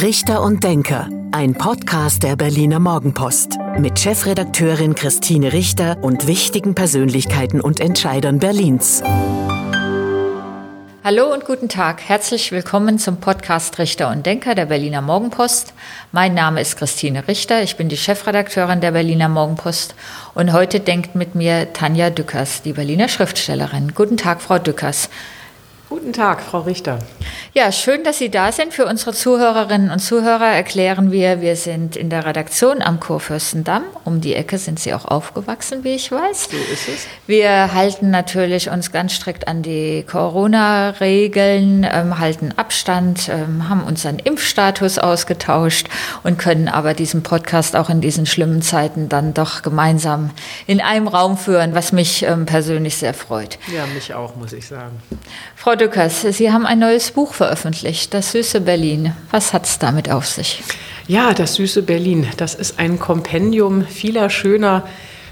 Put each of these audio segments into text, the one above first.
Richter und Denker, ein Podcast der Berliner Morgenpost mit Chefredakteurin Christine Richter und wichtigen Persönlichkeiten und Entscheidern Berlins. Hallo und guten Tag. Herzlich willkommen zum Podcast Richter und Denker der Berliner Morgenpost. Mein Name ist Christine Richter. Ich bin die Chefredakteurin der Berliner Morgenpost und heute denkt mit mir Tanja Dückers, die Berliner Schriftstellerin. Guten Tag, Frau Dückers. Guten Tag, Frau Richter. Ja, schön, dass Sie da sind. Für unsere Zuhörerinnen und Zuhörer erklären wir, wir sind in der Redaktion am Kurfürstendamm. Um die Ecke sind Sie auch aufgewachsen, wie ich weiß. So ist es. Wir halten natürlich uns ganz strikt an die Corona-Regeln, ähm, halten Abstand, ähm, haben unseren Impfstatus ausgetauscht und können aber diesen Podcast auch in diesen schlimmen Zeiten dann doch gemeinsam in einem Raum führen, was mich ähm, persönlich sehr freut. Ja, mich auch, muss ich sagen. Frau Dückers, Sie haben ein neues Buch veröffentlicht, Das süße Berlin. Was hat es damit auf sich? Ja, das süße Berlin, das ist ein Kompendium vieler schöner,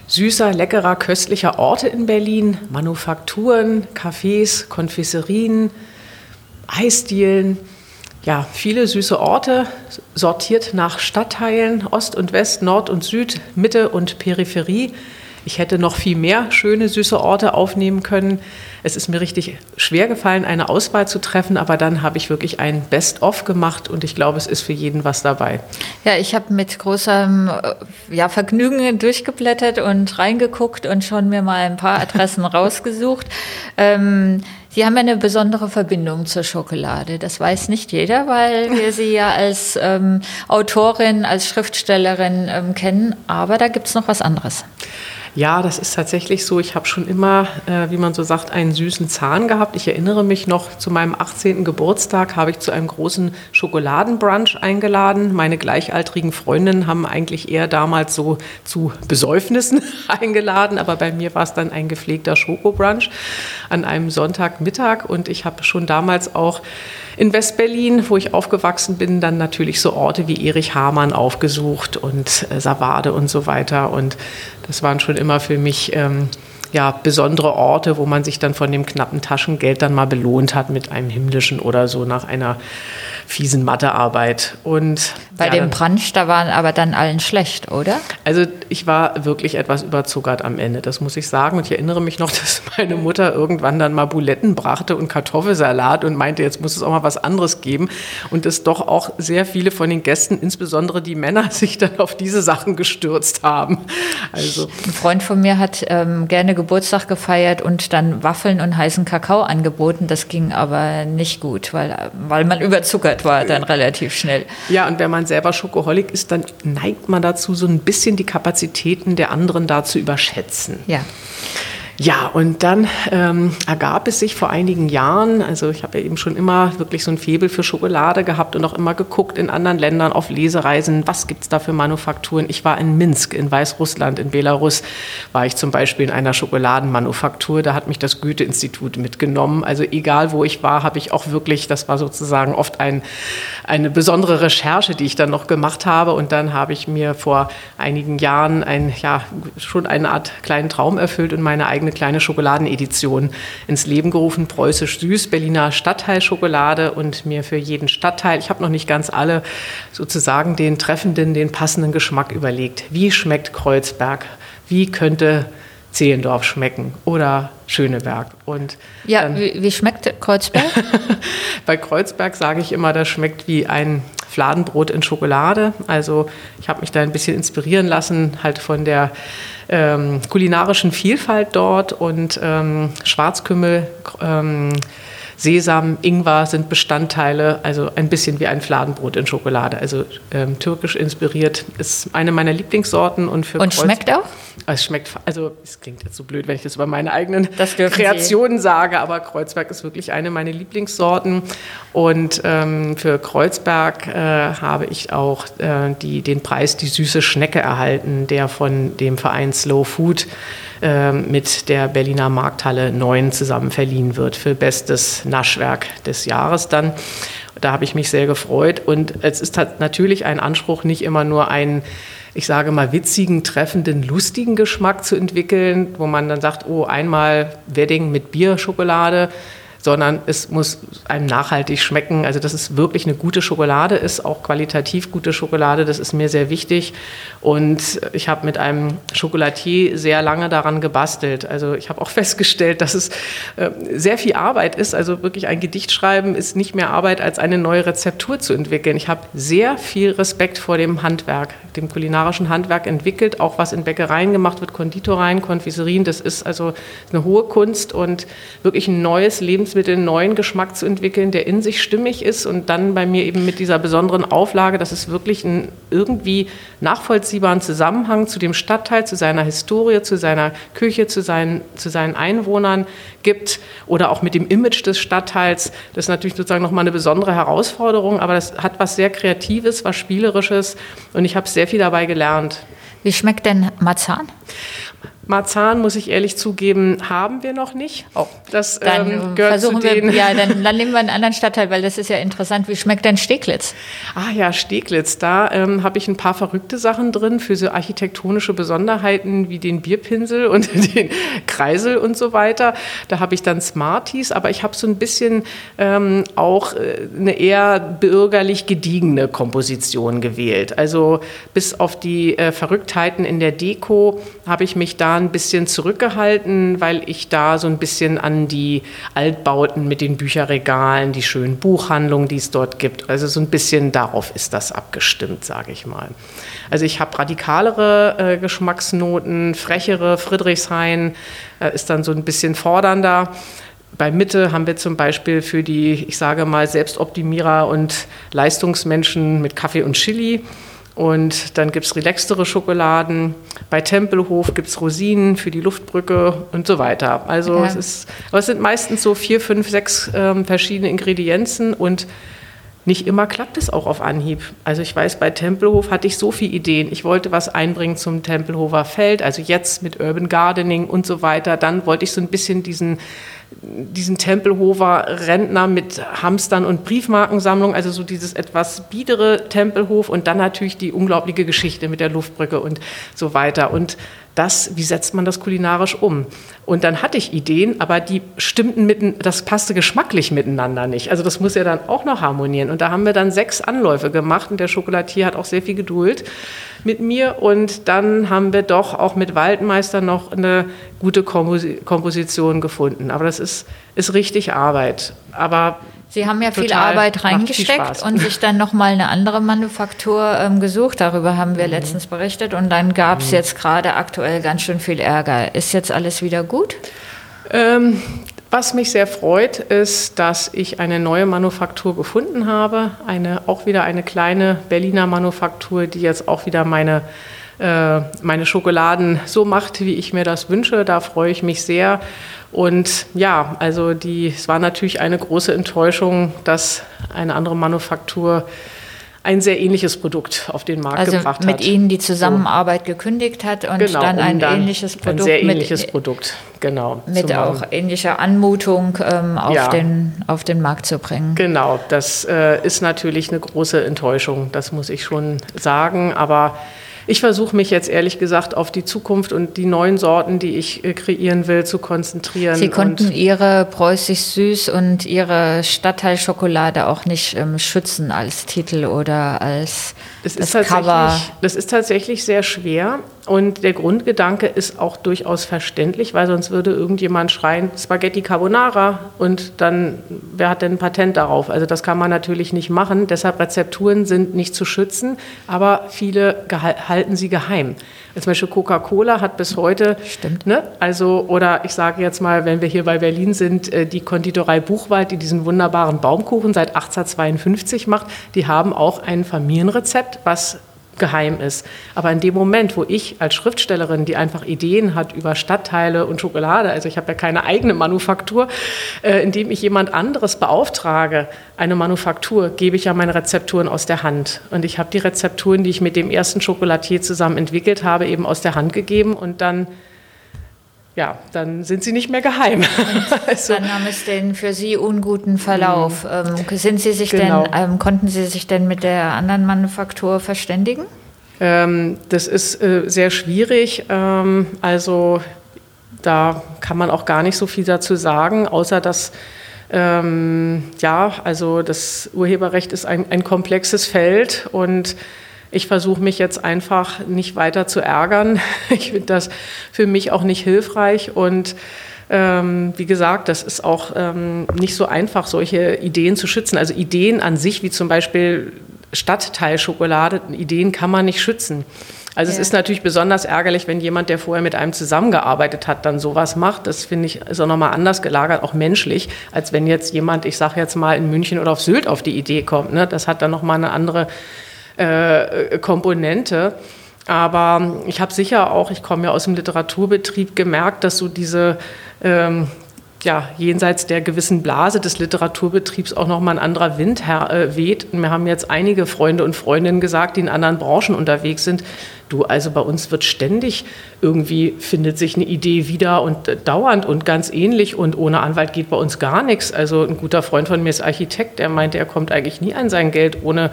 süßer, leckerer, köstlicher Orte in Berlin. Manufakturen, Cafés, Konfiserien, Eisdielen. Ja, viele süße Orte, sortiert nach Stadtteilen, Ost und West, Nord und Süd, Mitte und Peripherie. Ich hätte noch viel mehr schöne, süße Orte aufnehmen können. Es ist mir richtig schwer gefallen, eine Auswahl zu treffen, aber dann habe ich wirklich ein Best-of gemacht und ich glaube, es ist für jeden was dabei. Ja, ich habe mit großem ja, Vergnügen durchgeblättert und reingeguckt und schon mir mal ein paar Adressen rausgesucht. Ähm, Sie haben eine besondere Verbindung zur Schokolade. Das weiß nicht jeder, weil wir Sie ja als ähm, Autorin, als Schriftstellerin ähm, kennen. Aber da gibt es noch was anderes. Ja, das ist tatsächlich so. Ich habe schon immer, äh, wie man so sagt, einen süßen Zahn gehabt. Ich erinnere mich noch, zu meinem 18. Geburtstag habe ich zu einem großen Schokoladenbrunch eingeladen. Meine gleichaltrigen Freundinnen haben eigentlich eher damals so zu Besäufnissen eingeladen, aber bei mir war es dann ein gepflegter Schokobrunch an einem Sonntagmittag und ich habe schon damals auch in Westberlin, wo ich aufgewachsen bin, dann natürlich so Orte wie Erich Hamann aufgesucht und äh, Savade und so weiter. Und das waren schon immer für mich ähm, ja, besondere Orte, wo man sich dann von dem knappen Taschengeld dann mal belohnt hat mit einem himmlischen oder so nach einer fiesen Mathearbeit. Und bei ja, dem Brunch, da waren aber dann allen schlecht, oder? Also ich war wirklich etwas überzuckert am Ende, das muss ich sagen. Und ich erinnere mich noch, dass meine Mutter irgendwann dann mal Buletten brachte und Kartoffelsalat und meinte, jetzt muss es auch mal was anderes geben. Und es doch auch sehr viele von den Gästen, insbesondere die Männer, sich dann auf diese Sachen gestürzt haben. Also ein Freund von mir hat ähm, gerne Geburtstag gefeiert und dann Waffeln und heißen Kakao angeboten. Das ging aber nicht gut, weil, weil man überzuckert war dann relativ schnell. Ja, und wenn man selber Schokoholik ist, dann neigt man dazu, so ein bisschen die Kapazitäten der anderen da zu überschätzen. Ja. Ja, und dann ähm, ergab es sich vor einigen Jahren, also ich habe ja eben schon immer wirklich so ein Febel für Schokolade gehabt und auch immer geguckt in anderen Ländern auf Lesereisen, was gibt's da für Manufakturen. Ich war in Minsk, in Weißrussland, in Belarus, war ich zum Beispiel in einer Schokoladenmanufaktur, da hat mich das Goethe-Institut mitgenommen. Also egal, wo ich war, habe ich auch wirklich, das war sozusagen oft ein, eine besondere Recherche, die ich dann noch gemacht habe. Und dann habe ich mir vor einigen Jahren ein, ja, schon eine Art kleinen Traum erfüllt und meine eigene eigene kleine Schokoladenedition ins Leben gerufen, preußisch süß, Berliner Stadtteilschokolade und mir für jeden Stadtteil, ich habe noch nicht ganz alle, sozusagen den treffenden, den passenden Geschmack überlegt. Wie schmeckt Kreuzberg? Wie könnte Zehlendorf schmecken oder Schöneberg. Und ja, wie, wie, schmeckt Kreuzberg? Bei Kreuzberg sage ich immer, das schmeckt wie ein Fladenbrot in Schokolade. Also ich habe mich da ein bisschen inspirieren lassen, halt von der ähm, kulinarischen Vielfalt dort und ähm, Schwarzkümmel. Ähm, Sesam, Ingwer sind Bestandteile, also ein bisschen wie ein Fladenbrot in Schokolade. Also ähm, türkisch inspiriert ist eine meiner Lieblingssorten und für Und Kreuz schmeckt auch? Es schmeckt, also es klingt jetzt so blöd, wenn ich das über meine eigenen Kreationen Sie. sage, aber Kreuzberg ist wirklich eine meiner Lieblingssorten. Und ähm, für Kreuzberg äh, habe ich auch äh, die, den Preis Die süße Schnecke erhalten, der von dem Verein Slow Food äh, mit der Berliner Markthalle 9 zusammen verliehen wird für bestes Naschwerk des Jahres dann. Da habe ich mich sehr gefreut. Und es ist natürlich ein Anspruch, nicht immer nur einen, ich sage mal, witzigen, treffenden, lustigen Geschmack zu entwickeln, wo man dann sagt, oh, einmal Wedding mit Bierschokolade sondern es muss einem nachhaltig schmecken. Also dass es wirklich eine gute Schokolade ist, auch qualitativ gute Schokolade, das ist mir sehr wichtig. Und ich habe mit einem Schokolatier sehr lange daran gebastelt. Also ich habe auch festgestellt, dass es äh, sehr viel Arbeit ist. Also wirklich ein Gedicht schreiben ist nicht mehr Arbeit, als eine neue Rezeptur zu entwickeln. Ich habe sehr viel Respekt vor dem Handwerk, dem kulinarischen Handwerk entwickelt, auch was in Bäckereien gemacht wird, Konditoreien, Konfiserien. Das ist also eine hohe Kunst und wirklich ein neues Lebensmittel, einen neuen Geschmack zu entwickeln, der in sich stimmig ist und dann bei mir eben mit dieser besonderen Auflage, dass es wirklich einen irgendwie nachvollziehbaren Zusammenhang zu dem Stadtteil, zu seiner Historie, zu seiner Küche, zu seinen, zu seinen Einwohnern gibt oder auch mit dem Image des Stadtteils. Das ist natürlich sozusagen nochmal eine besondere Herausforderung, aber das hat was sehr Kreatives, was Spielerisches und ich habe sehr viel dabei gelernt. Wie schmeckt denn Marzahn? Marzahn, muss ich ehrlich zugeben, haben wir noch nicht. Oh, das dann ähm, gehört versuchen zu den wir, ja, dann, dann, nehmen wir einen anderen Stadtteil, weil das ist ja interessant. Wie schmeckt denn Steglitz? Ah ja, Steglitz, da ähm, habe ich ein paar verrückte Sachen drin für so architektonische Besonderheiten wie den Bierpinsel und den Kreisel und so weiter. Da habe ich dann Smarties, aber ich habe so ein bisschen ähm, auch äh, eine eher bürgerlich gediegene Komposition gewählt. Also bis auf die äh, Verrücktheiten in der Deko habe ich mich da ein bisschen zurückgehalten, weil ich da so ein bisschen an die Altbauten mit den Bücherregalen, die schönen Buchhandlungen, die es dort gibt, also so ein bisschen darauf ist das abgestimmt, sage ich mal. Also ich habe radikalere äh, Geschmacksnoten, frechere, Friedrichshain äh, ist dann so ein bisschen fordernder. Bei Mitte haben wir zum Beispiel für die, ich sage mal, Selbstoptimierer und Leistungsmenschen mit Kaffee und Chili und dann gibt es relaxtere Schokoladen. Bei Tempelhof gibt es Rosinen für die Luftbrücke und so weiter. Also ja. es, ist, aber es sind meistens so vier, fünf, sechs ähm, verschiedene Ingredienzen und nicht immer klappt es auch auf Anhieb. Also ich weiß, bei Tempelhof hatte ich so viele Ideen. Ich wollte was einbringen zum Tempelhofer Feld, also jetzt mit Urban Gardening und so weiter. Dann wollte ich so ein bisschen diesen diesen Tempelhofer Rentner mit Hamstern und Briefmarkensammlung, also so dieses etwas biedere Tempelhof und dann natürlich die unglaubliche Geschichte mit der Luftbrücke und so weiter. Und das, wie setzt man das kulinarisch um? Und dann hatte ich Ideen, aber die stimmten mitten, das passte geschmacklich miteinander nicht. Also das muss ja dann auch noch harmonieren. Und da haben wir dann sechs Anläufe gemacht und der Schokolatier hat auch sehr viel Geduld mit mir. Und dann haben wir doch auch mit Waldmeister noch eine gute Komposition gefunden. Aber das ist, ist richtig Arbeit. Aber Sie haben ja viel Arbeit reingesteckt und sich dann nochmal eine andere Manufaktur ähm, gesucht. Darüber haben wir mhm. letztens berichtet. Und dann gab es mhm. jetzt gerade aktuell ganz schön viel Ärger. Ist jetzt alles wieder gut? Ähm, was mich sehr freut, ist, dass ich eine neue Manufaktur gefunden habe. Eine, auch wieder eine kleine Berliner Manufaktur, die jetzt auch wieder meine, äh, meine Schokoladen so macht, wie ich mir das wünsche. Da freue ich mich sehr. Und ja, also die, es war natürlich eine große Enttäuschung, dass eine andere Manufaktur ein sehr ähnliches Produkt auf den Markt also gebracht hat. Also mit Ihnen die Zusammenarbeit so. gekündigt hat und genau, dann ein dann ähnliches Produkt. Ein sehr ähnliches mit, Produkt, genau. Mit auch ähnlicher Anmutung ähm, auf, ja. den, auf den Markt zu bringen. Genau, das äh, ist natürlich eine große Enttäuschung, das muss ich schon sagen, aber ich versuche mich jetzt ehrlich gesagt auf die Zukunft und die neuen Sorten, die ich äh, kreieren will, zu konzentrieren. Sie konnten Ihre preußisch süß und Ihre Stadtteilschokolade auch nicht ähm, schützen als Titel oder als das, das Cover. Das ist tatsächlich sehr schwer. Und der Grundgedanke ist auch durchaus verständlich, weil sonst würde irgendjemand schreien, Spaghetti Carbonara und dann, wer hat denn ein Patent darauf? Also das kann man natürlich nicht machen. Deshalb Rezepturen sind nicht zu schützen, aber viele halten sie geheim. Zum Beispiel Coca-Cola hat bis heute, Stimmt. Ne, also, oder ich sage jetzt mal, wenn wir hier bei Berlin sind, äh, die Konditorei Buchwald, die diesen wunderbaren Baumkuchen seit 1852 macht, die haben auch ein Familienrezept, was geheim ist. Aber in dem Moment, wo ich als Schriftstellerin, die einfach Ideen hat über Stadtteile und Schokolade, also ich habe ja keine eigene Manufaktur, äh, indem ich jemand anderes beauftrage, eine Manufaktur, gebe ich ja meine Rezepturen aus der Hand. Und ich habe die Rezepturen, die ich mit dem ersten Schokolatier zusammen entwickelt habe, eben aus der Hand gegeben und dann ja, dann sind sie nicht mehr geheim. also, dann nahm es den für Sie unguten Verlauf. Mhm. Ähm, sind Sie sich genau. denn, ähm, konnten Sie sich denn mit der anderen Manufaktur verständigen? Ähm, das ist äh, sehr schwierig. Ähm, also da kann man auch gar nicht so viel dazu sagen, außer dass Ähm, ja, also das Urheberrecht ist ein, ein komplexes Feld und ich versuche mich jetzt einfach nicht weiter zu ärgern. Ich finde das für mich auch nicht hilfreich und ähm, wie gesagt, das ist auch ähm, nicht so einfach, solche Ideen zu schützen. Also Ideen an sich, wie zum Beispiel Stadtteilschokolade, Ideen kann man nicht schützen. Also ja. es ist natürlich besonders ärgerlich, wenn jemand, der vorher mit einem zusammengearbeitet hat, dann sowas macht. Das finde ich ist auch nochmal anders gelagert, auch menschlich, als wenn jetzt jemand, ich sage jetzt mal in München oder auf Sylt auf die Idee kommt. Ne? Das hat dann nochmal eine andere äh, Komponente. Aber ich habe sicher auch, ich komme ja aus dem Literaturbetrieb, gemerkt, dass so diese ähm, ja, jenseits der gewissen Blase des Literaturbetriebs auch nochmal ein anderer Wind äh, weht. Und mir haben jetzt einige Freunde und Freundinnen gesagt, die in anderen Branchen unterwegs sind, du, also bei uns wird ständig irgendwie, findet sich eine Idee wieder und äh, dauernd und ganz ähnlich und ohne Anwalt geht bei uns gar nichts. Also ein guter Freund von mir ist Architekt, der meinte, er kommt eigentlich nie an sein Geld ohne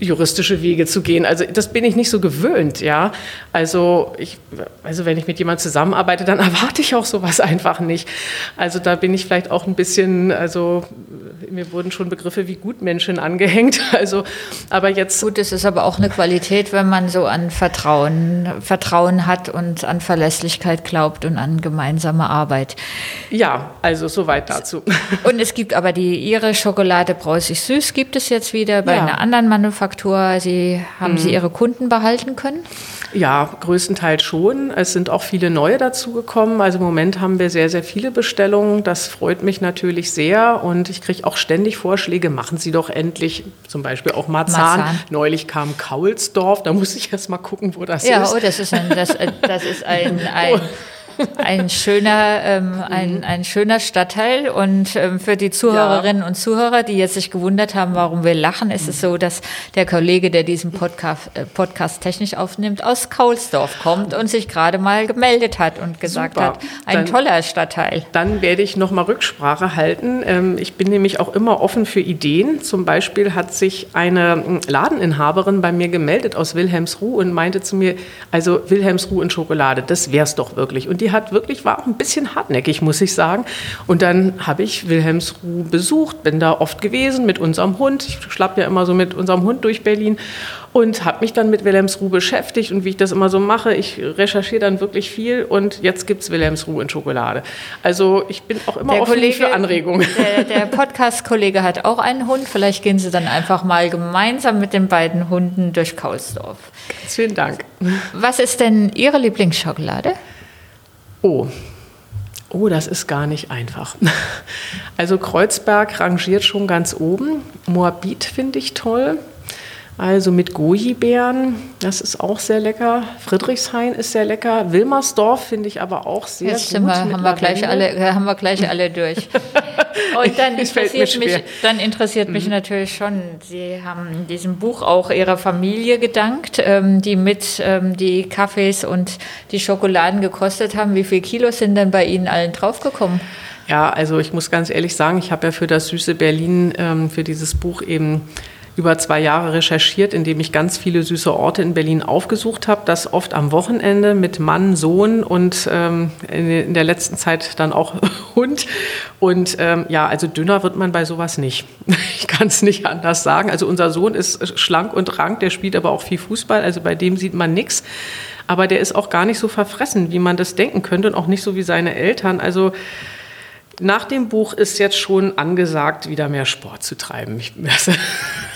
juristische Wege zu gehen. Also das bin ich nicht so gewöhnt, ja. Also ich, also wenn ich mit jemandem zusammenarbeite, dann erwarte ich auch sowas einfach nicht. Also da bin ich vielleicht auch ein bisschen, also mir wurden schon Begriffe wie Gutmenschen angehängt. Also, aber jetzt. Gut, es ist aber auch eine Qualität, wenn man so an Vertrauen, Vertrauen hat und an Verlässlichkeit glaubt und an gemeinsame Arbeit. Ja, also soweit dazu. Und es gibt aber die ihre Schokolade Preußisch Süß gibt es jetzt wieder bei ja. einer anderen Manufaktur. Sie haben mhm. Sie Ihre Kunden behalten können? Ja, größtenteils schon. Es sind auch viele neue dazugekommen. Also im Moment haben wir sehr, sehr viele Bestellungen. Das freut mich natürlich sehr. Und ich kriege auch ständig Vorschläge, machen Sie doch endlich zum Beispiel auch Marzahn. Marzahn. Neulich kam Kaulsdorf, da muss ich erst mal gucken, wo das ja, ist. Ja, oh, das ist ein, das, äh, das ist ein, ein ein schöner, ähm, ein, mhm. ein schöner Stadtteil. Und ähm, für die Zuhörerinnen ja. und Zuhörer, die jetzt sich gewundert haben, warum wir lachen, ist es so, dass der Kollege, der diesen Podcast, äh, Podcast technisch aufnimmt, aus Kaulsdorf kommt und sich gerade mal gemeldet hat und gesagt Super. hat, ein dann, toller Stadtteil. Dann werde ich nochmal Rücksprache halten. Ähm, ich bin nämlich auch immer offen für Ideen. Zum Beispiel hat sich eine hm, Ladeninhaberin bei mir gemeldet aus Wilhelmsruh und meinte zu mir, also Wilhelmsruh in Schokolade, das wär's doch wirklich. Und die hat wirklich, war auch ein bisschen hartnäckig, muss ich sagen. Und dann habe ich Wilhelmsruh besucht, bin da oft gewesen mit unserem Hund. Ich schlapp ja immer so mit unserem Hund durch Berlin und habe mich dann mit Wilhelmsruh beschäftigt und wie ich das immer so mache, ich recherchiere dann wirklich viel und jetzt gibt es Wilhelmsruh in Schokolade. Also ich bin auch immer der offen Kollege, für Anregungen. Der, der Podcast-Kollege hat auch einen Hund, vielleicht gehen Sie dann einfach mal gemeinsam mit den beiden Hunden durch Kaulsdorf. Vielen Dank. Was ist denn Ihre Lieblingsschokolade? Oh, Oh, das ist gar nicht einfach. Also Kreuzberg rangiert schon ganz oben. Moabit finde ich toll. Also mit Goji-Beeren, das ist auch sehr lecker. Friedrichshain ist sehr lecker. Wilmersdorf finde ich aber auch sehr Jetzt gut. Wir, haben, wir gleich alle, haben wir gleich alle durch. Und dann interessiert, mich, dann interessiert mich mhm. natürlich schon, Sie haben in diesem Buch auch Ihrer Familie gedankt, ähm, die mit ähm, die Kaffees und die Schokoladen gekostet haben. Wie viele Kilos sind denn bei Ihnen allen draufgekommen? Ja, also ich muss ganz ehrlich sagen, ich habe ja für das süße Berlin, ähm, für dieses Buch eben über zwei Jahre recherchiert, indem ich ganz viele süße Orte in Berlin aufgesucht habe. Das oft am Wochenende mit Mann, Sohn und ähm, in der letzten Zeit dann auch Hund. Und ähm, ja, also dünner wird man bei sowas nicht. Ich kann es nicht anders sagen. Also unser Sohn ist schlank und rank, der spielt aber auch viel Fußball. Also bei dem sieht man nichts. Aber der ist auch gar nicht so verfressen, wie man das denken könnte und auch nicht so wie seine Eltern. Also nach dem Buch ist jetzt schon angesagt, wieder mehr Sport zu treiben. Ich,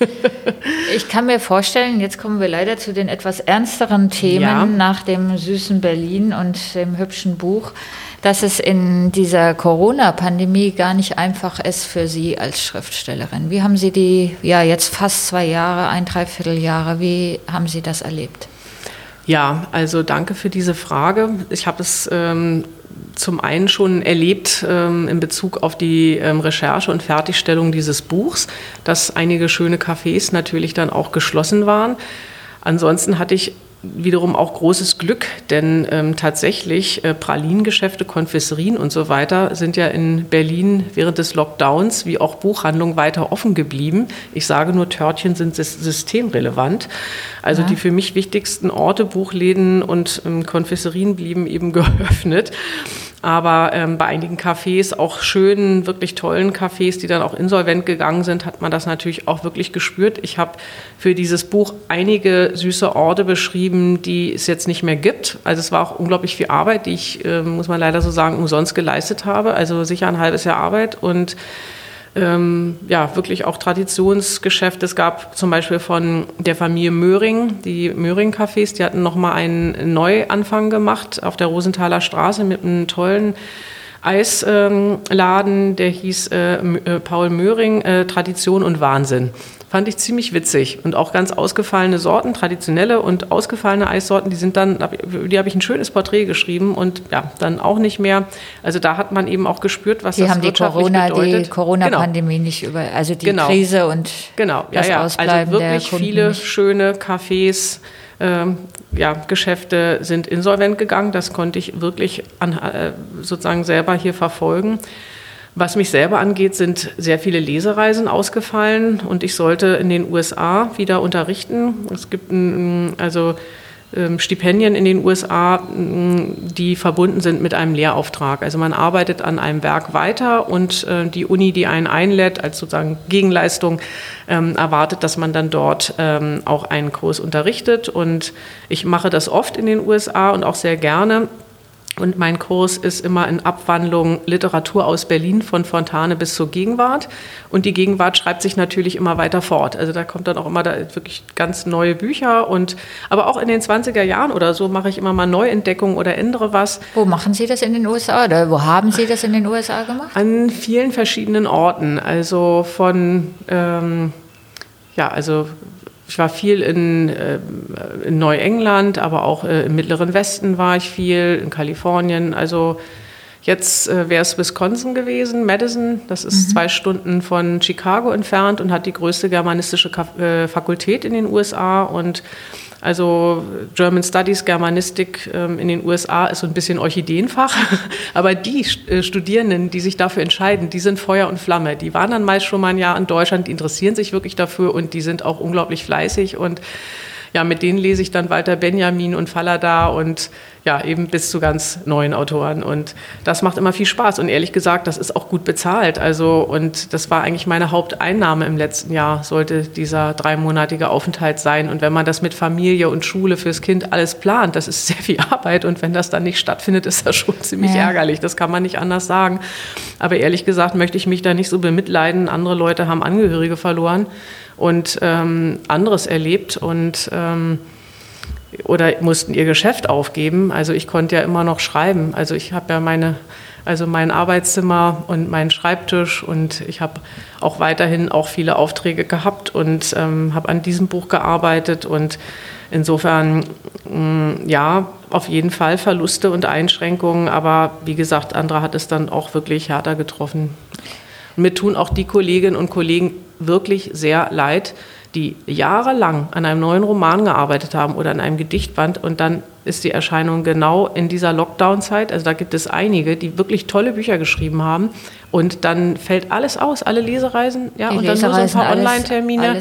Ich kann mir vorstellen, jetzt kommen wir leider zu den etwas ernsteren Themen ja. nach dem süßen Berlin und dem hübschen Buch, dass es in dieser Corona-Pandemie gar nicht einfach ist für Sie als Schriftstellerin. Wie haben Sie die, ja, jetzt fast zwei Jahre, ein Dreivierteljahre, wie haben Sie das erlebt? Ja, also danke für diese Frage. Ich habe es ähm, zum einen schon erlebt ähm, in Bezug auf die ähm, Recherche und Fertigstellung dieses Buchs, dass einige schöne Cafés natürlich dann auch geschlossen waren. Ansonsten hatte ich wiederum auch großes Glück, denn ähm, tatsächlich äh, Pralinengeschäfte, Konfesserien und so weiter sind ja in Berlin während des Lockdowns wie auch Buchhandlungen weiter offen geblieben. Ich sage nur, Törtchen sind systemrelevant. Also ja. die für mich wichtigsten Orte, Buchläden und ähm, Konfesserien blieben eben geöffnet. Aber ähm, bei einigen Cafés, auch schönen, wirklich tollen Cafés, die dann auch insolvent gegangen sind, hat man das natürlich auch wirklich gespürt. Ich habe für dieses Buch einige süße Orte beschrieben, die es jetzt nicht mehr gibt. Also es war auch unglaublich viel Arbeit, die ich, äh, muss man leider so sagen, umsonst geleistet habe. Also sicher ein halbes Jahr Arbeit und ähm, ja, wirklich auch Traditionsgeschäft. Es gab zum Beispiel von der Familie Möhring, die Möhring-Cafés, die hatten nochmal einen Neuanfang gemacht auf der Rosenthaler Straße mit einem tollen Eisladen, der hieß äh, äh, Paul Möhring, äh, Tradition und Wahnsinn. Fand ich ziemlich witzig. Und auch ganz ausgefallene Sorten, traditionelle und ausgefallene Eissorten, die sind dann, die habe ich ein schönes Porträt geschrieben und ja, dann auch nicht mehr. Also da hat man eben auch gespürt, was die das haben die Corona, bedeutet. die Corona-Pandemie genau. nicht über, also die genau. Krise und genau. ja, das ja. Ausbleiben also wirklich viele nicht. schöne Cafés, ähm, ja, Geschäfte sind insolvent gegangen. Das konnte ich wirklich an, äh, sozusagen selber hier verfolgen. Was mich selber angeht, sind sehr viele Lesereisen ausgefallen und ich sollte in den USA wieder unterrichten. Es gibt ein, also Stipendien in den USA, die verbunden sind mit einem Lehrauftrag. Also man arbeitet an einem Werk weiter und äh, die Uni, die einen einlädt als sozusagen Gegenleistung, ähm, erwartet, dass man dann dort ähm, auch einen Kurs unterrichtet. Und ich mache das oft in den USA und auch sehr gerne. Und mein Kurs ist immer in Abwandlung Literatur aus Berlin von Fontane bis zur Gegenwart. Und die Gegenwart schreibt sich natürlich immer weiter fort. Also da kommt dann auch immer da wirklich ganz neue Bücher. Und, aber auch in den 20er Jahren oder so mache ich immer mal Neuentdeckungen oder ändere was. Wo machen Sie das in den USA oder wo haben Sie das in den USA gemacht? An vielen verschiedenen Orten. Also von, ähm, ja, also ich war viel in, äh, in Neuengland, aber auch äh, im Mittleren Westen war ich viel, in Kalifornien. Also jetzt äh, wäre es Wisconsin gewesen, Madison. Das ist mhm. zwei Stunden von Chicago entfernt und hat die größte germanistische Fakultät in den USA. Und also German Studies, Germanistik ähm, in den USA ist so ein bisschen Orchideenfach. Aber die äh, Studierenden, die sich dafür entscheiden, die sind Feuer und Flamme. Die waren dann meist schon mal ein Jahr in Deutschland, die interessieren sich wirklich dafür und die sind auch unglaublich fleißig und ja, mit denen lese ich dann Walter Benjamin und Fallada und ja, eben bis zu ganz neuen Autoren. Und das macht immer viel Spaß. Und ehrlich gesagt, das ist auch gut bezahlt. Also, und das war eigentlich meine Haupteinnahme im letzten Jahr, sollte dieser dreimonatige Aufenthalt sein. Und wenn man das mit Familie und Schule fürs Kind alles plant, das ist sehr viel Arbeit. Und wenn das dann nicht stattfindet, ist das schon ziemlich ja. ärgerlich. Das kann man nicht anders sagen. Aber ehrlich gesagt möchte ich mich da nicht so bemitleiden. Andere Leute haben Angehörige verloren und ähm, anderes erlebt und ähm, oder mussten ihr Geschäft aufgeben. Also ich konnte ja immer noch schreiben. Also ich habe ja meine, also mein Arbeitszimmer und meinen Schreibtisch und ich habe auch weiterhin auch viele Aufträge gehabt und ähm, habe an diesem Buch gearbeitet und insofern mh, mm, ja auf jeden Fall Verluste und Einschränkungen, aber wie gesagt, Andra hat es dann auch wirklich härter getroffen. Mir tun auch die Kolleginnen und Kollegen wirklich sehr leid, die jahrelang an einem neuen Roman gearbeitet haben oder an einem Gedichtband und dann ist die Erscheinung genau in dieser Lockdown-Zeit. Also da gibt es einige, die wirklich tolle Bücher geschrieben haben und dann fällt alles aus, alle Lesereisen, ja, die und dann nur so ein paar Online-Termine.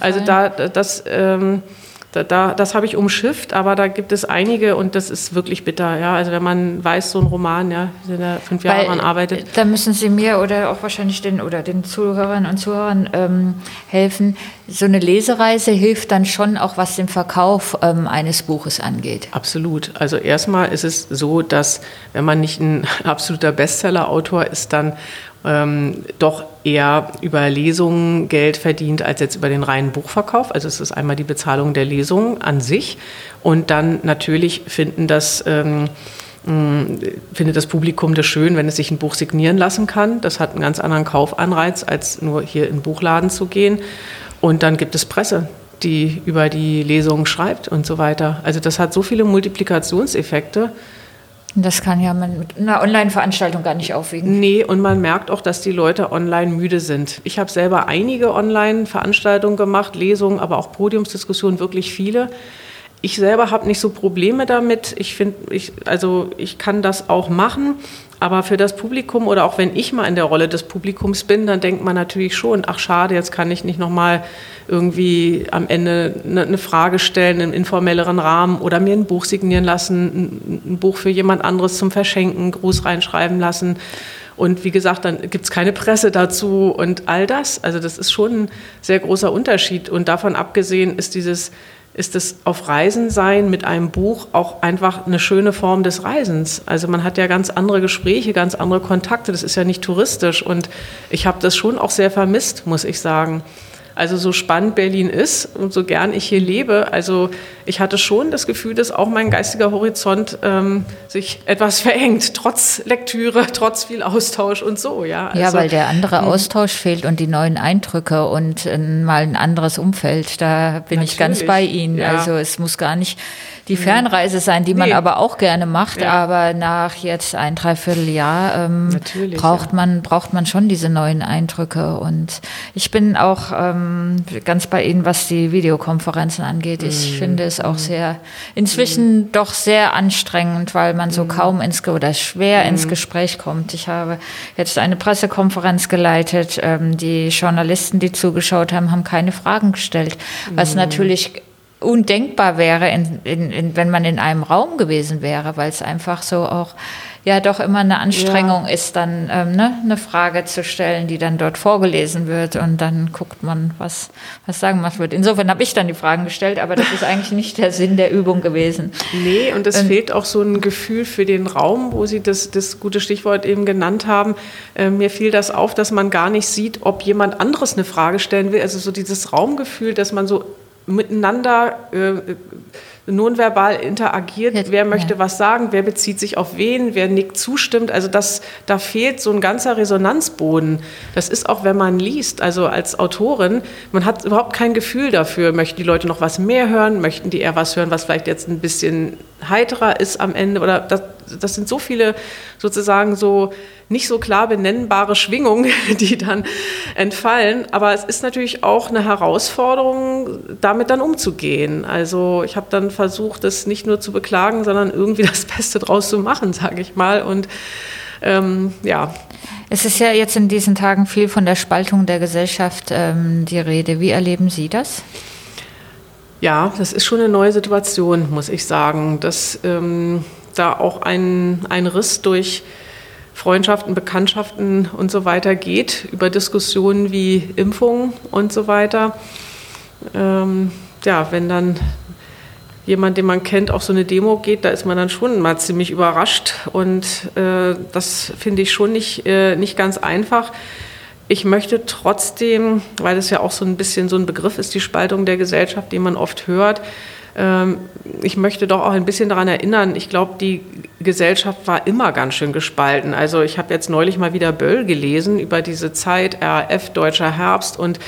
Also da, das, ähm, da, da, das habe ich umschifft, aber da gibt es einige und das ist wirklich bitter. Ja, also wenn man weiß, so ein Roman, ja, der da fünf Jahre daran arbeitet. Da müssen Sie mir oder auch wahrscheinlich den oder den Zuhörern und Zuhörern ähm, helfen. So eine Lesereise hilft dann schon auch, was den Verkauf ähm, eines Buches angeht. Absolut. Also erstmal ist es so, dass wenn man nicht ein absoluter Bestseller-Autor ist, dann ähm, doch eher über Lesungen Geld verdient als jetzt über den reinen Buchverkauf. Also es ist einmal die Bezahlung der Lesung an sich und dann natürlich finden das ähm, findet das Publikum das schön, wenn es sich ein Buch signieren lassen kann. Das hat einen ganz anderen Kaufanreiz, als nur hier in den Buchladen zu gehen. Und dann gibt es Presse, die über die Lesungen schreibt und so weiter. Also das hat so viele Multiplikationseffekte. Das kann ja man mit einer Online-Veranstaltung gar nicht aufwiegen. Nee, und man merkt auch, dass die Leute online müde sind. Ich habe selber einige Online-Veranstaltungen gemacht, Lesungen, aber auch Podiumsdiskussionen, wirklich viele. Ich selber habe nicht so Probleme damit. Ich finde, ich, also ich kann das auch machen. Aber für das Publikum oder auch wenn ich mal in der Rolle des Publikums bin, dann denkt man natürlich schon, ach schade, jetzt kann ich nicht nochmal irgendwie am Ende eine Frage stellen im informelleren Rahmen oder mir ein Buch signieren lassen, ein Buch für jemand anderes zum Verschenken, Gruß reinschreiben lassen. Und wie gesagt, dann gibt es keine Presse dazu und all das. Also das ist schon ein sehr großer Unterschied. Und davon abgesehen ist dieses ist das auf Reisen sein mit einem Buch auch einfach eine schöne Form des Reisens. Also man hat ja ganz andere Gespräche, ganz andere Kontakte. Das ist ja nicht touristisch. Und ich habe das schon auch sehr vermisst, muss ich sagen. Also so spannend Berlin ist und so gern ich hier lebe, also ich hatte schon das Gefühl, dass auch mein geistiger Horizont ähm, sich etwas verengt, trotz Lektüre, trotz viel Austausch und so. Ja, also, ja weil der andere hm. Austausch fehlt und die neuen Eindrücke und äh, mal ein anderes Umfeld. Da bin ich ganz bei Ihnen. Ja. Also es muss gar nicht die Fernreise sein, die man nee. aber auch gerne macht. Ja. Aber nach jetzt ein Dreivierteljahr ähm, braucht, man, braucht man schon diese neuen Eindrücke. Und ich bin auch ähm, ganz bei Ihnen, was die Videokonferenzen angeht. Ich mm. finde es auch mm. sehr, inzwischen mm. doch sehr anstrengend, weil man so mm. kaum ins oder schwer ins mm. Gespräch kommt. Ich habe jetzt eine Pressekonferenz geleitet. Ähm, die Journalisten, die zugeschaut haben, haben keine Fragen gestellt, was mm. natürlich undenkbar wäre, in, in, in, wenn man in einem Raum gewesen wäre, weil es einfach so auch ja doch immer eine Anstrengung ja. ist, dann ähm, ne, eine Frage zu stellen, die dann dort vorgelesen wird und dann guckt man, was, was sagen was wird. Insofern habe ich dann die Fragen gestellt, aber das ist eigentlich nicht der Sinn der Übung gewesen. Nee, und es ähm, fehlt auch so ein Gefühl für den Raum, wo Sie das, das gute Stichwort eben genannt haben. Äh, mir fiel das auf, dass man gar nicht sieht, ob jemand anderes eine Frage stellen will. Also so dieses Raumgefühl, dass man so miteinander äh, nonverbal interagiert, Jetzt, wer möchte ja. was sagen, wer bezieht sich auf wen, wer nickt zustimmt. Also das, da fehlt so ein ganzer Resonanzboden. Das ist auch, wenn man liest, also als Autorin, man hat überhaupt kein Gefühl dafür, möchten die Leute noch was mehr hören, möchten die eher was hören, was vielleicht jetzt ein bisschen heiterer ist am Ende oder das, das sind so viele sozusagen so nicht so klar benennbare Schwingungen, die dann entfallen. Aber es ist natürlich auch eine Herausforderung, damit dann umzugehen. Also ich habe dann versucht, das nicht nur zu beklagen, sondern irgendwie das Beste draus zu machen, sage ich mal. Und ähm, ja. Es ist ja jetzt in diesen Tagen viel von der Spaltung der Gesellschaft ähm, die Rede. Wie erleben Sie das? Ja, das ist schon eine neue Situation, muss ich sagen, dass ähm, da auch ein, ein Riss durch Freundschaften, Bekanntschaften und so weiter geht, über Diskussionen wie Impfungen und so weiter. Ähm, ja, wenn dann jemand, den man kennt, auf so eine Demo geht, da ist man dann schon mal ziemlich überrascht und äh, das finde ich schon nicht, äh, nicht ganz einfach. Ich möchte trotzdem, weil das ja auch so ein bisschen so ein Begriff ist, die Spaltung der Gesellschaft, den man oft hört, ich möchte doch auch ein bisschen daran erinnern, ich glaube, die Gesellschaft war immer ganz schön gespalten. Also ich habe jetzt neulich mal wieder Böll gelesen über diese Zeit, RAF, Deutscher Herbst und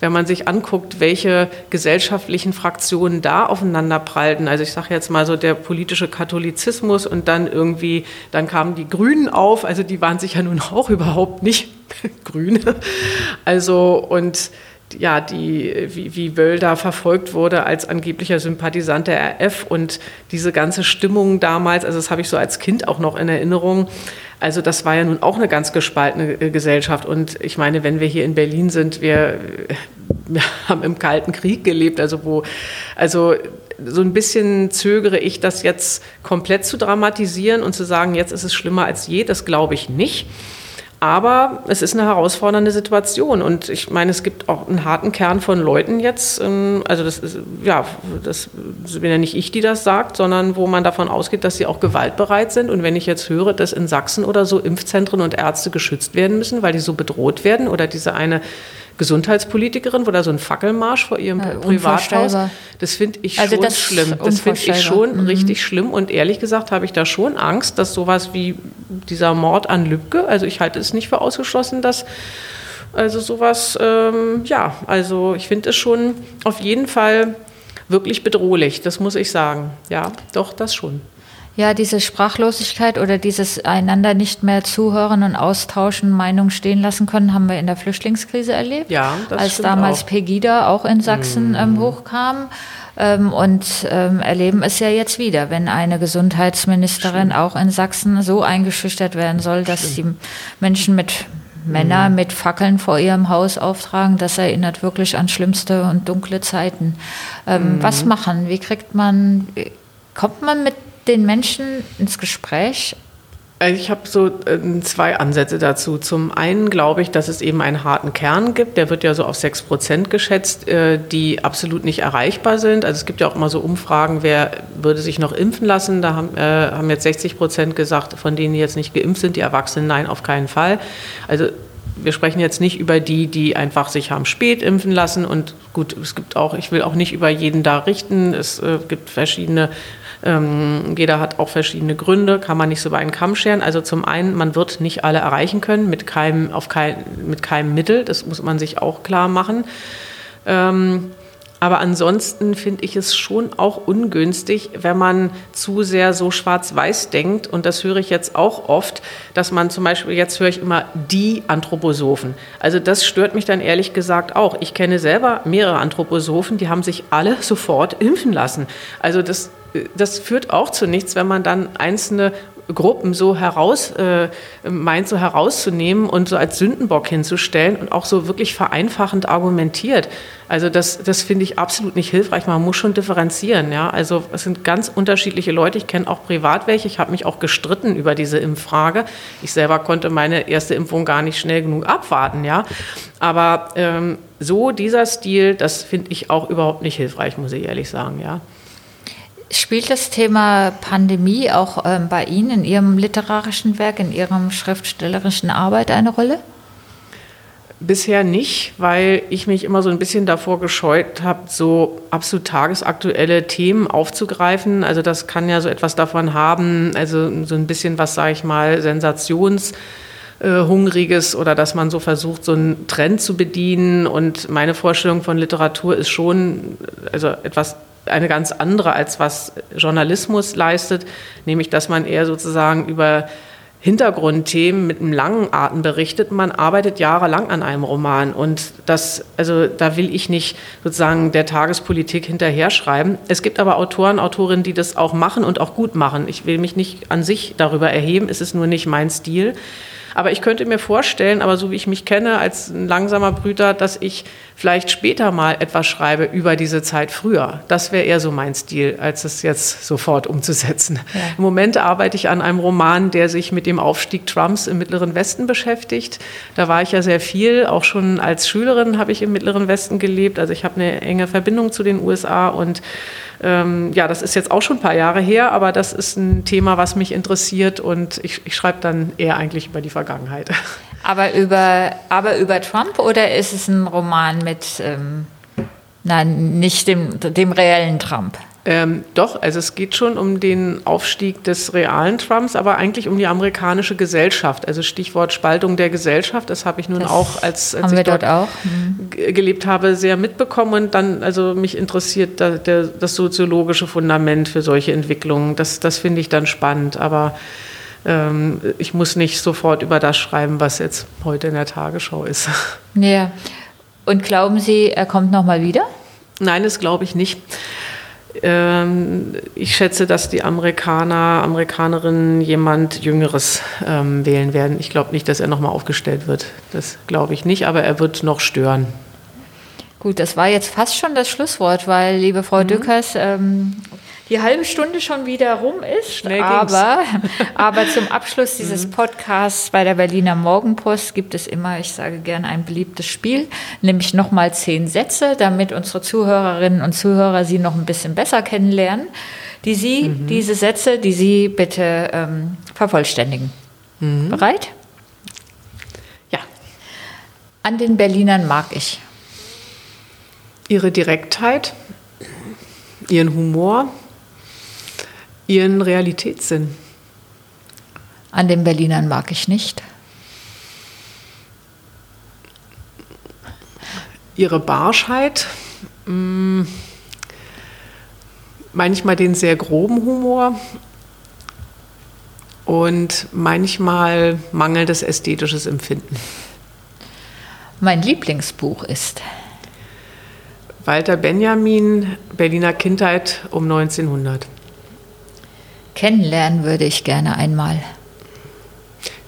wenn man sich anguckt, welche gesellschaftlichen Fraktionen da aufeinander prallten, also ich sage jetzt mal so der politische Katholizismus und dann irgendwie, dann kamen die Grünen auf, also die waren sich ja nun auch überhaupt nicht Grüne. Also und ja, die, wie, wie Wöll da verfolgt wurde als angeblicher Sympathisant der RF und diese ganze Stimmung damals, also das habe ich so als Kind auch noch in Erinnerung. Also das war ja nun auch eine ganz gespaltene äh, Gesellschaft. Und ich meine, wenn wir hier in Berlin sind, wir, wir haben im Kalten Krieg gelebt, also wo, also so ein bisschen zögere ich, das jetzt komplett zu dramatisieren und zu sagen, jetzt ist es schlimmer als je, das glaube ich nicht. Aber es ist eine herausfordernde Situation und ich meine, es gibt auch einen harten Kern von Leuten jetzt. Ähm, also das ist ja, das bin ja nicht ich, die das sagt, sondern wo man davon ausgeht, dass sie auch gewaltbereit sind. Und wenn ich jetzt höre, dass in Sachsen oder so Impfzentren und Ärzte geschützt werden müssen, weil die so bedroht werden oder diese eine Gesundheitspolitikerin, wo da so ein Fackelmarsch vor ihrem ja, Privathaus. Das finde ich also schon das schlimm. Das finde ich schon mhm. richtig schlimm. Und ehrlich gesagt habe ich da schon Angst, dass sowas wie dieser Mord an Lübcke, also ich halte es nicht für ausgeschlossen, dass also sowas, ähm, ja, also ich finde es schon auf jeden Fall wirklich bedrohlich, das muss ich sagen. Ja, doch, das schon. Ja, diese Sprachlosigkeit oder dieses einander nicht mehr zuhören und austauschen, Meinungen stehen lassen können, haben wir in der Flüchtlingskrise erlebt. Ja, das Als damals auch. Pegida auch in Sachsen mm. ähm, hochkam. ähm, und ähm, erleben es ja jetzt wieder, wenn eine Gesundheitsministerin Stimmt. auch in Sachsen so eingeschüchtert werden soll, dass Stimmt. die Menschen mit Männer mhm. mit Fackeln vor ihrem Haus auftragen, das erinnert wirklich an schlimmste und dunkle Zeiten. Ähm, mhm. Was machen? Wie kriegt man, kommt man mit den Menschen ins Gespräch? Also ich habe so äh, zwei Ansätze dazu. Zum einen glaube ich, dass es eben einen harten Kern gibt, der wird ja so auf 6 Prozent geschätzt, äh, die absolut nicht erreichbar sind. Also es gibt ja auch immer so Umfragen, wer würde sich noch impfen lassen. Da haben, äh, haben jetzt 60 Prozent gesagt, von denen, die jetzt nicht geimpft sind, die Erwachsenen, nein, auf keinen Fall. Also wir sprechen jetzt nicht über die, die einfach sich haben spät impfen lassen. Und gut, es gibt auch, ich will auch nicht über jeden da richten. Es äh, gibt verschiedene ähm, jeder hat auch verschiedene Gründe, kann man nicht so bei einen Kamm scheren. Also zum einen, man wird nicht alle erreichen können mit keinem, auf kein, mit keinem Mittel, das muss man sich auch klar machen. Ähm, aber ansonsten finde ich es schon auch ungünstig, wenn man zu sehr so schwarz-weiß denkt. Und das höre ich jetzt auch oft, dass man zum Beispiel, jetzt höre ich immer die Anthroposophen. Also das stört mich dann ehrlich gesagt auch. Ich kenne selber mehrere Anthroposophen, die haben sich alle sofort impfen lassen. Also das das führt auch zu nichts, wenn man dann einzelne Gruppen so heraus äh, meint, so herauszunehmen und so als Sündenbock hinzustellen und auch so wirklich vereinfachend argumentiert. Also das, das finde ich absolut nicht hilfreich. Man muss schon differenzieren. Ja? Also es sind ganz unterschiedliche Leute. Ich kenne auch privat welche. Ich habe mich auch gestritten über diese Impffrage. Ich selber konnte meine erste Impfung gar nicht schnell genug abwarten. Ja? Aber ähm, so dieser Stil, das finde ich auch überhaupt nicht hilfreich, muss ich ehrlich sagen. Ja? Spielt das Thema Pandemie auch ähm, bei Ihnen in Ihrem literarischen Werk, in Ihrem schriftstellerischen Arbeit eine Rolle? Bisher nicht, weil ich mich immer so ein bisschen davor gescheut habe, so absolut tagesaktuelle Themen aufzugreifen. Also das kann ja so etwas davon haben, also so ein bisschen was, sage ich mal, sensationshungriges oder dass man so versucht, so einen Trend zu bedienen. Und meine Vorstellung von Literatur ist schon also etwas eine ganz andere, als was Journalismus leistet, nämlich dass man eher sozusagen über Hintergrundthemen mit einem langen Atem berichtet. Man arbeitet jahrelang an einem Roman und das, also da will ich nicht sozusagen der Tagespolitik hinterher schreiben. Es gibt aber Autoren, Autorinnen, die das auch machen und auch gut machen. Ich will mich nicht an sich darüber erheben, es ist nur nicht mein Stil. Aber ich könnte mir vorstellen, aber so wie ich mich kenne als ein langsamer Brüter, dass ich vielleicht später mal etwas schreibe über diese Zeit früher. Das wäre eher so mein Stil, als es jetzt sofort umzusetzen. Ja. Im Moment arbeite ich an einem Roman, der sich mit dem Aufstieg Trumps im Mittleren Westen beschäftigt. Da war ich ja sehr viel. Auch schon als Schülerin habe ich im Mittleren Westen gelebt. Also ich habe eine enge Verbindung zu den USA und ähm, ja, das ist jetzt auch schon ein paar Jahre her, aber das ist ein Thema, was mich interessiert und ich, ich schreibe dann eher eigentlich über die Vergangenheit. Aber über, aber über Trump oder ist es ein Roman mit, ähm, nein, nicht dem, dem reellen Trump? Ähm, doch, also es geht schon um den Aufstieg des realen Trumps, aber eigentlich um die amerikanische Gesellschaft. Also Stichwort Spaltung der Gesellschaft, das habe ich nun das auch, als, als ich dort, dort mhm. gelebt habe, sehr mitbekommen. Und dann, also mich interessiert da, der, das soziologische Fundament für solche Entwicklungen. Das, das finde ich dann spannend. Aber ähm, ich muss nicht sofort über das schreiben, was jetzt heute in der Tagesschau ist. Ja. Und glauben Sie, er kommt nochmal wieder? Nein, das glaube ich nicht. Ähm, ich schätze, dass die Amerikaner, Amerikanerinnen jemand Jüngeres ähm, wählen werden. Ich glaube nicht, dass er nochmal aufgestellt wird. Das glaube ich nicht, aber er wird noch stören. Gut, das war jetzt fast schon das Schlusswort, weil, liebe Frau mhm. Dückers, ähm, die halbe Stunde schon wieder rum ist. Schnell aber, aber zum Abschluss dieses mhm. Podcasts bei der Berliner Morgenpost gibt es immer, ich sage gerne, ein beliebtes Spiel, nämlich nochmal zehn Sätze, damit unsere Zuhörerinnen und Zuhörer Sie noch ein bisschen besser kennenlernen, die Sie, mhm. diese Sätze, die Sie bitte ähm, vervollständigen. Mhm. Bereit? Ja. An den Berlinern mag ich. Ihre Direktheit, Ihren Humor, ihren Realitätssinn? An den Berlinern mag ich nicht. Ihre Barschheit, mm, manchmal den sehr groben Humor und manchmal mangelndes ästhetisches Empfinden. Mein Lieblingsbuch ist Walter Benjamin, Berliner Kindheit um 1900. Kennenlernen würde ich gerne einmal.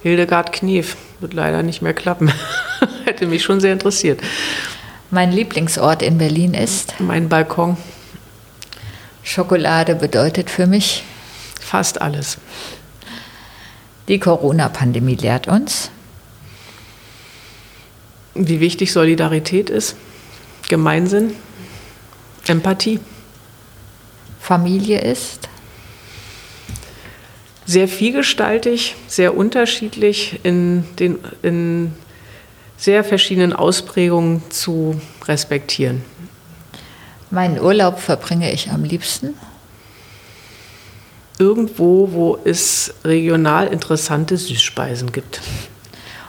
Hildegard Knef, wird leider nicht mehr klappen. Hätte mich schon sehr interessiert. Mein Lieblingsort in Berlin ist? Mein Balkon. Schokolade bedeutet für mich? Fast alles. Die Corona-Pandemie lehrt uns? Wie wichtig Solidarität ist, Gemeinsinn, Empathie. Familie ist? Sehr vielgestaltig, sehr unterschiedlich in den in sehr verschiedenen Ausprägungen zu respektieren. Meinen Urlaub verbringe ich am liebsten? Irgendwo, wo es regional interessante Süßspeisen gibt.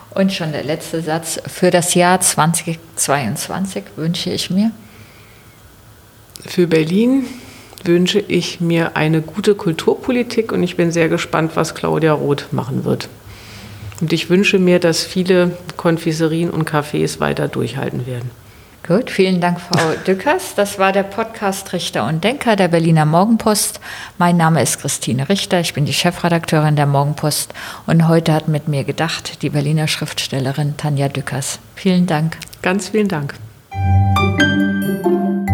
Und schon der letzte Satz. Für das Jahr 2022 wünsche ich mir? Für Berlin wünsche ich mir eine gute Kulturpolitik und ich bin sehr gespannt, was Claudia Roth machen wird. Und ich wünsche mir, dass viele Konfiserien und Cafés weiter durchhalten werden. Gut, vielen Dank, Frau Dückers. Das war der Podcast Richter und Denker der Berliner Morgenpost. Mein Name ist Christine Richter, ich bin die Chefredakteurin der Morgenpost und heute hat mit mir gedacht die Berliner Schriftstellerin Tanja Dückers. Vielen Dank. Ganz vielen Dank.